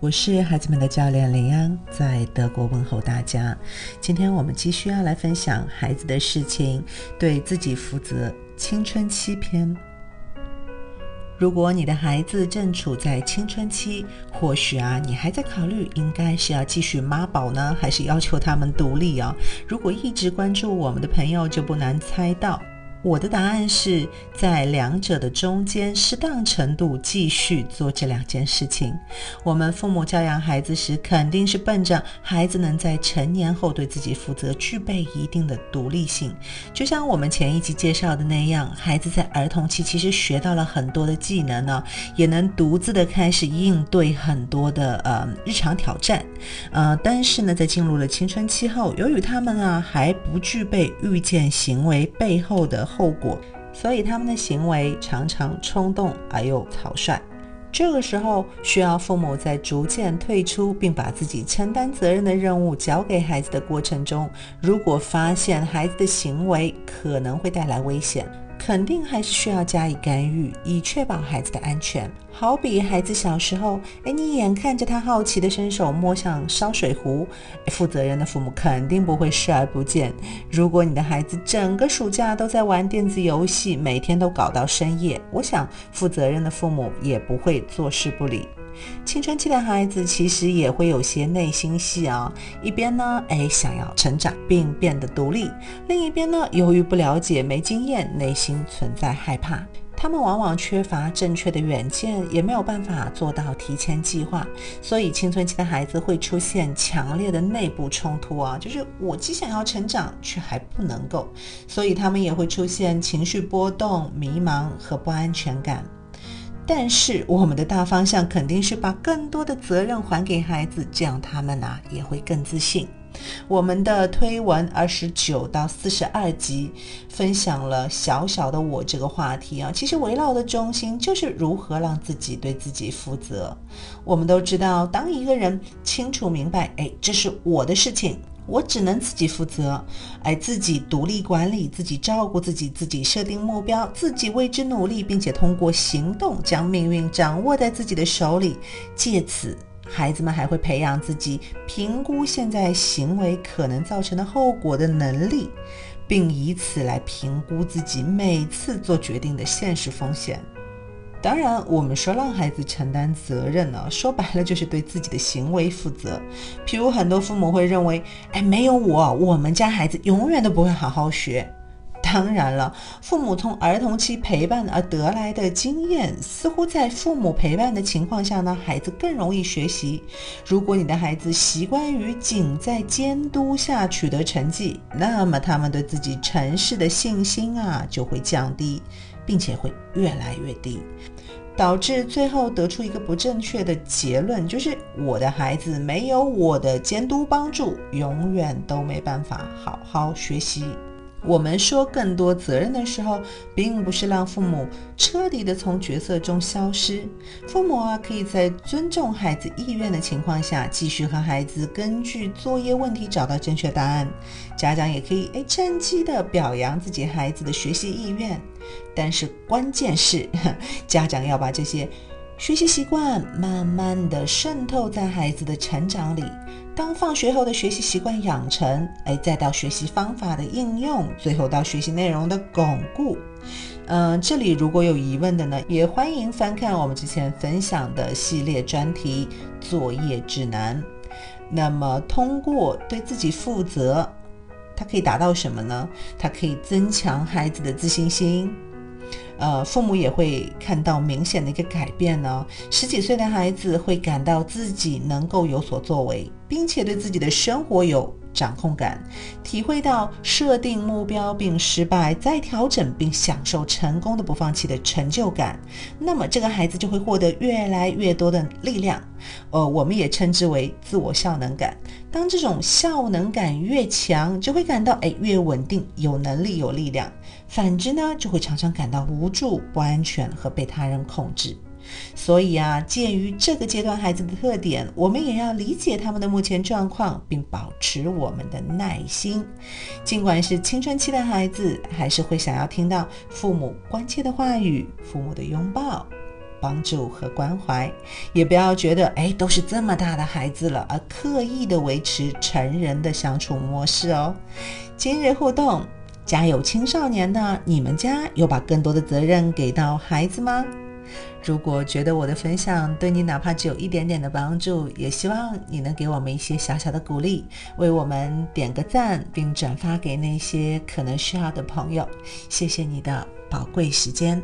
我是孩子们的教练林安，在德国问候大家。今天我们继续要来分享孩子的事情，对自己负责。青春期篇。如果你的孩子正处在青春期，或许啊，你还在考虑应该是要继续妈宝呢，还是要求他们独立啊？如果一直关注我们的朋友，就不难猜到。我的答案是在两者的中间，适当程度继续做这两件事情。我们父母教养孩子时，肯定是奔着孩子能在成年后对自己负责，具备一定的独立性。就像我们前一集介绍的那样，孩子在儿童期其实学到了很多的技能呢，也能独自的开始应对很多的呃日常挑战。呃，但是呢，在进入了青春期后，由于他们啊还不具备预见行为背后的。后果，所以他们的行为常常冲动而又草率。这个时候，需要父母在逐渐退出并把自己承担责任的任务交给孩子的过程中，如果发现孩子的行为可能会带来危险。肯定还是需要加以干预，以确保孩子的安全。好比孩子小时候，哎，你眼看着他好奇的伸手摸向烧水壶，负责任的父母肯定不会视而不见。如果你的孩子整个暑假都在玩电子游戏，每天都搞到深夜，我想负责任的父母也不会坐视不理。青春期的孩子其实也会有些内心戏啊，一边呢，哎，想要成长并变得独立；另一边呢，由于不了解、没经验，内心存在害怕。他们往往缺乏正确的远见，也没有办法做到提前计划，所以青春期的孩子会出现强烈的内部冲突啊，就是我既想要成长，却还不能够，所以他们也会出现情绪波动、迷茫和不安全感。但是我们的大方向肯定是把更多的责任还给孩子，这样他们呢也会更自信。我们的推文二十九到四十二集分享了小小的我这个话题啊，其实围绕的中心就是如何让自己对自己负责。我们都知道，当一个人清楚明白，哎，这是我的事情。我只能自己负责，而自己独立管理，自己照顾自己，自己设定目标，自己为之努力，并且通过行动将命运掌握在自己的手里。借此，孩子们还会培养自己评估现在行为可能造成的后果的能力，并以此来评估自己每次做决定的现实风险。当然，我们说让孩子承担责任呢，说白了就是对自己的行为负责。譬如很多父母会认为，哎，没有我，我们家孩子永远都不会好好学。当然了，父母从儿童期陪伴而得来的经验，似乎在父母陪伴的情况下呢，孩子更容易学习。如果你的孩子习惯于仅在监督下取得成绩，那么他们对自己成事的信心啊就会降低。并且会越来越低，导致最后得出一个不正确的结论，就是我的孩子没有我的监督帮助，永远都没办法好好学习。我们说更多责任的时候，并不是让父母彻底的从角色中消失。父母啊，可以在尊重孩子意愿的情况下，继续和孩子根据作业问题找到正确答案。家长也可以哎，趁机的表扬自己孩子的学习意愿。但是关键是，家长要把这些学习习惯慢慢的渗透在孩子的成长里。当放学后的学习习惯养成，哎，再到学习方法的应用，最后到学习内容的巩固。嗯，这里如果有疑问的呢，也欢迎翻看我们之前分享的系列专题作业指南。那么，通过对自己负责，它可以达到什么呢？它可以增强孩子的自信心。呃，父母也会看到明显的一个改变呢。十几岁的孩子会感到自己能够有所作为，并且对自己的生活有掌控感，体会到设定目标并失败再调整并享受成功的不放弃的成就感。那么这个孩子就会获得越来越多的力量，呃，我们也称之为自我效能感。当这种效能感越强，就会感到哎越稳定，有能力有力量。反之呢，就会常常感到无助、不安全和被他人控制。所以啊，鉴于这个阶段孩子的特点，我们也要理解他们的目前状况，并保持我们的耐心。尽管是青春期的孩子，还是会想要听到父母关切的话语、父母的拥抱。帮助和关怀，也不要觉得哎都是这么大的孩子了，而刻意的维持成人的相处模式哦。今日互动，家有青少年的，你们家有把更多的责任给到孩子吗？如果觉得我的分享对你哪怕只有一点点的帮助，也希望你能给我们一些小小的鼓励，为我们点个赞，并转发给那些可能需要的朋友。谢谢你的宝贵时间。